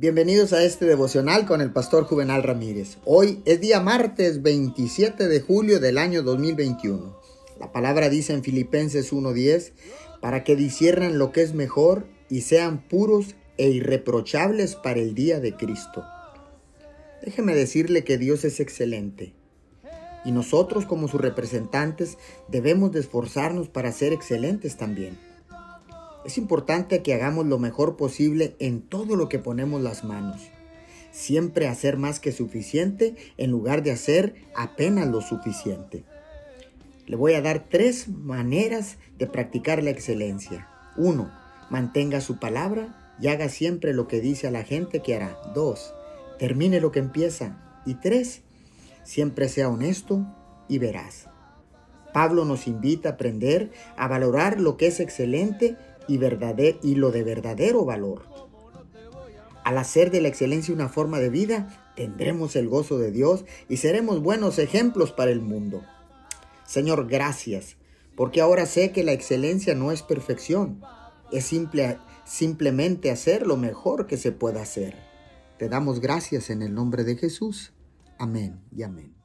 Bienvenidos a este devocional con el pastor Juvenal Ramírez. Hoy es día martes 27 de julio del año 2021. La palabra dice en Filipenses 1:10, para que disciernan lo que es mejor y sean puros e irreprochables para el día de Cristo. Déjeme decirle que Dios es excelente y nosotros como sus representantes debemos de esforzarnos para ser excelentes también. Es importante que hagamos lo mejor posible en todo lo que ponemos las manos. Siempre hacer más que suficiente en lugar de hacer apenas lo suficiente. Le voy a dar tres maneras de practicar la excelencia. Uno, Mantenga su palabra y haga siempre lo que dice a la gente que hará. Dos, Termine lo que empieza. Y tres, Siempre sea honesto y veraz. Pablo nos invita a aprender a valorar lo que es excelente y, y lo de verdadero valor. Al hacer de la excelencia una forma de vida, tendremos el gozo de Dios y seremos buenos ejemplos para el mundo. Señor, gracias, porque ahora sé que la excelencia no es perfección, es simple, simplemente hacer lo mejor que se pueda hacer. Te damos gracias en el nombre de Jesús. Amén y amén.